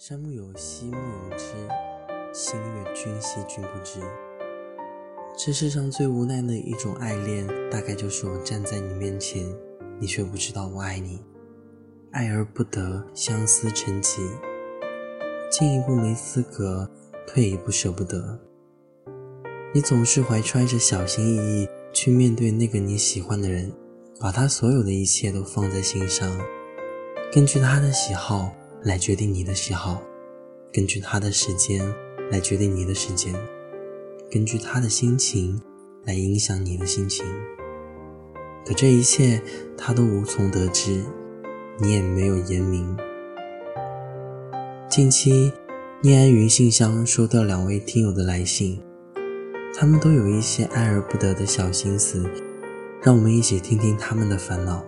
山木有兮木有枝，心悦君兮君不知。这世上最无奈的一种爱恋，大概就是我站在你面前，你却不知道我爱你，爱而不得，相思成疾。进一步没资格，退一步舍不得。你总是怀揣着小心翼翼去面对那个你喜欢的人，把他所有的一切都放在心上，根据他的喜好。来决定你的喜好，根据他的时间来决定你的时间，根据他的心情来影响你的心情。可这一切他都无从得知，你也没有言明。近期，念安云信箱收到两位听友的来信，他们都有一些爱而不得的小心思，让我们一起听听他们的烦恼，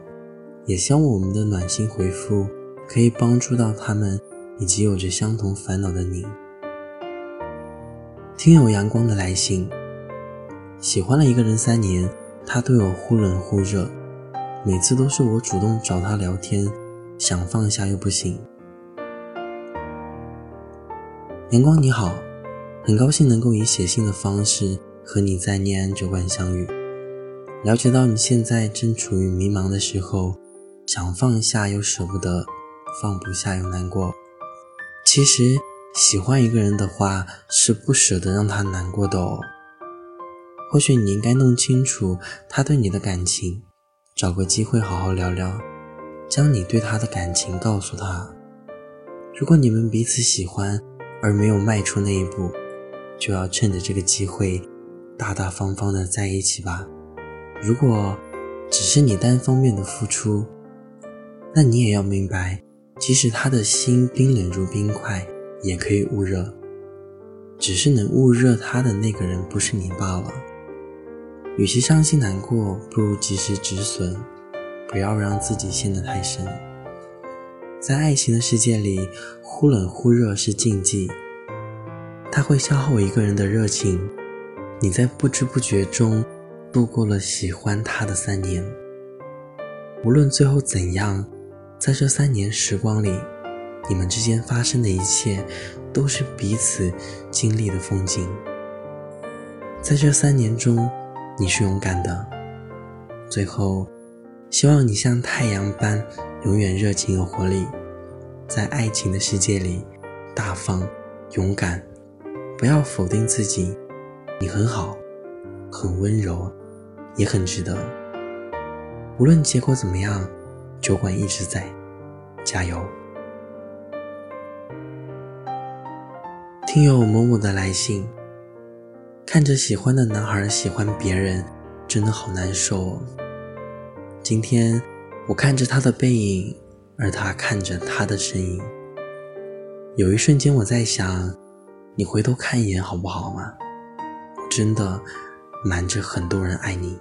也希望我们的暖心回复。可以帮助到他们，以及有着相同烦恼的你。听有阳光的来信，喜欢了一个人三年，他对我忽冷忽热，每次都是我主动找他聊天，想放下又不行。阳光你好，很高兴能够以写信的方式和你在念安酒馆相遇，了解到你现在正处于迷茫的时候，想放下又舍不得。放不下又难过。其实喜欢一个人的话，是不舍得让他难过的哦。或许你应该弄清楚他对你的感情，找个机会好好聊聊，将你对他的感情告诉他。如果你们彼此喜欢而没有迈出那一步，就要趁着这个机会，大大方方的在一起吧。如果只是你单方面的付出，那你也要明白。即使他的心冰冷如冰块，也可以捂热。只是能捂热他的那个人不是你罢了。与其伤心难过，不如及时止损，不要让自己陷得太深。在爱情的世界里，忽冷忽热是禁忌，它会消耗一个人的热情。你在不知不觉中度过了喜欢他的三年，无论最后怎样。在这三年时光里，你们之间发生的一切，都是彼此经历的风景。在这三年中，你是勇敢的。最后，希望你像太阳般永远热情有活力，在爱情的世界里大方勇敢，不要否定自己。你很好，很温柔，也很值得。无论结果怎么样。酒馆一直在，加油！听友某某的来信，看着喜欢的男孩喜欢别人，真的好难受。今天我看着他的背影，而他看着他的身影。有一瞬间我在想，你回头看一眼好不好吗？真的瞒着很多人爱你。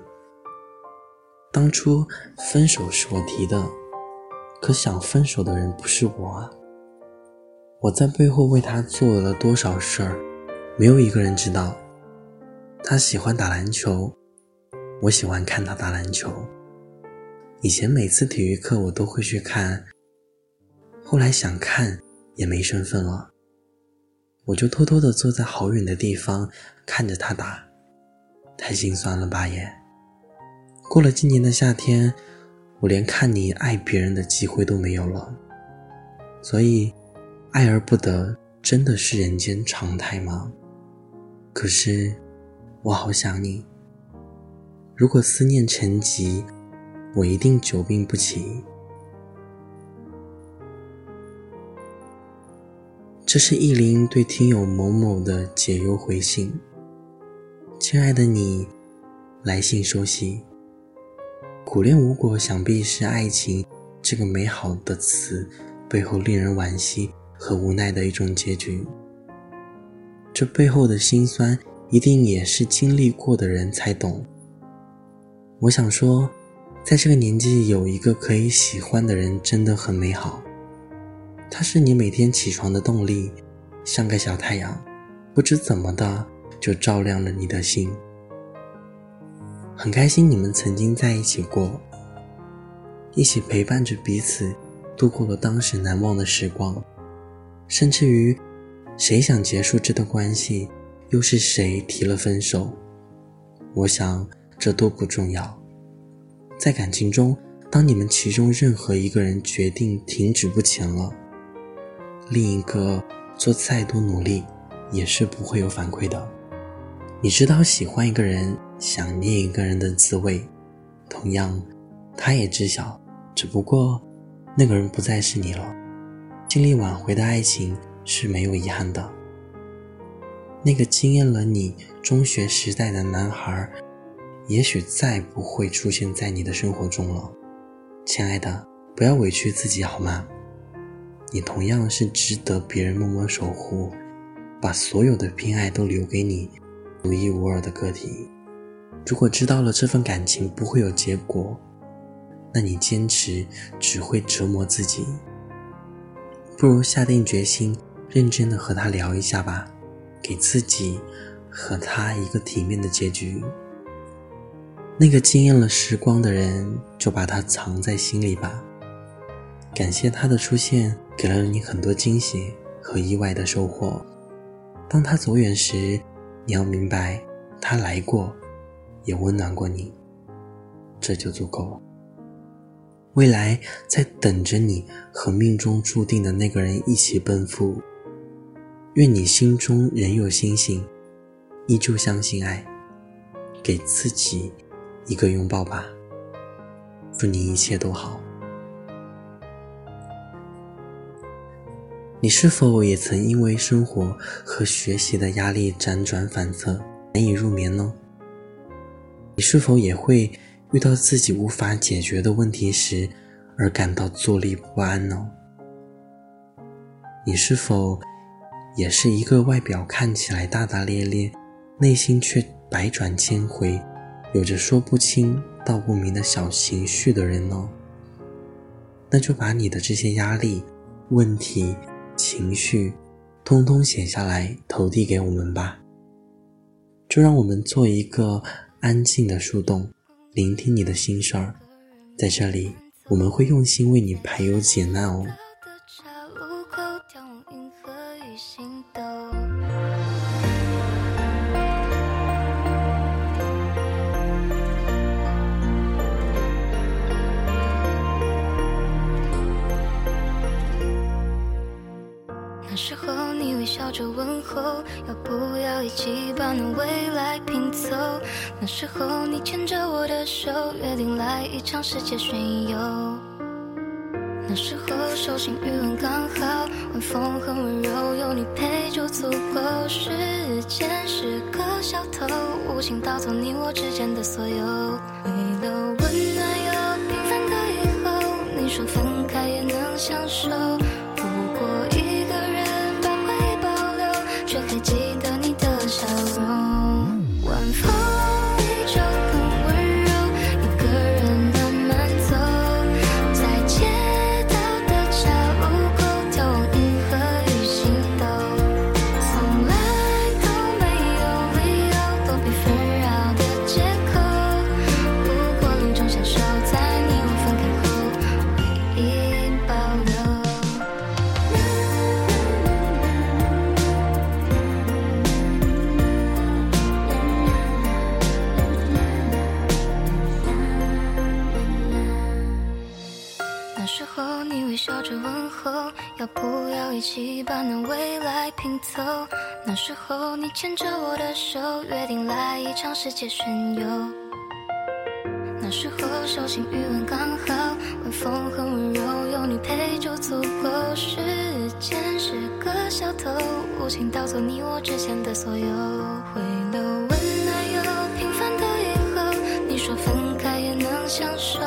当初分手是我提的，可想分手的人不是我啊！我在背后为他做了多少事儿，没有一个人知道。他喜欢打篮球，我喜欢看他打篮球。以前每次体育课我都会去看，后来想看也没身份了，我就偷偷的坐在好远的地方看着他打，太心酸了吧也。过了今年的夏天，我连看你爱别人的机会都没有了。所以，爱而不得真的是人间常态吗？可是，我好想你。如果思念成疾，我一定久病不起。这是意林对听友某某的解忧回信。亲爱的你，来信收悉。苦恋无果，想必是爱情这个美好的词背后令人惋惜和无奈的一种结局。这背后的辛酸，一定也是经历过的人才懂。我想说，在这个年纪有一个可以喜欢的人，真的很美好。他是你每天起床的动力，像个小太阳，不知怎么的就照亮了你的心。很开心你们曾经在一起过，一起陪伴着彼此，度过了当时难忘的时光。甚至于，谁想结束这段关系，又是谁提了分手？我想这都不重要。在感情中，当你们其中任何一个人决定停止不前了，另一个做再多努力，也是不会有反馈的。你知道喜欢一个人、想念一个人的滋味，同样，他也知晓，只不过那个人不再是你了。尽力挽回的爱情是没有遗憾的。那个惊艳了你中学时代的男孩，也许再不会出现在你的生活中了。亲爱的，不要委屈自己好吗？你同样是值得别人默默守护，把所有的偏爱都留给你，独一无二的个体。如果知道了这份感情不会有结果，那你坚持只会折磨自己。不如下定决心，认真的和他聊一下吧，给自己和他一个体面的结局。那个惊艳了时光的人，就把他藏在心里吧。感谢他的出现，给了你很多惊喜和意外的收获。当他走远时，你要明白，他来过，也温暖过你，这就足够了。未来在等着你和命中注定的那个人一起奔赴。愿你心中仍有星星，依旧相信爱。给自己一个拥抱吧。祝你一切都好。你是否也曾因为生活和学习的压力辗转反侧，难以入眠呢？你是否也会？遇到自己无法解决的问题时，而感到坐立不安呢？你是否也是一个外表看起来大大咧咧，内心却百转千回，有着说不清道不明的小情绪的人呢？那就把你的这些压力、问题、情绪，通通写下来投递给我们吧。就让我们做一个安静的树洞。聆听你的心事儿，在这里，我们会用心为你排忧解难哦。着问候，要不要一起把那未来拼凑？那时候你牵着我的手，约定来一场世界巡游。那时候手心余温刚好，晚风很温柔，有你陪就足够。时间是个小偷，无情盗走你我之间的所有。为了温暖又平凡的以后，你说分开也能相守。那时候你微笑着问候，要不要一起把那未来拼凑？那时候你牵着我的手，约定来一场世界巡游。那时候手心余温刚好，晚风很温柔，有你陪就足够。时间是个小偷，无情盗走你我之间的所有。回眸温暖又平凡的以后，你说分开也能相守。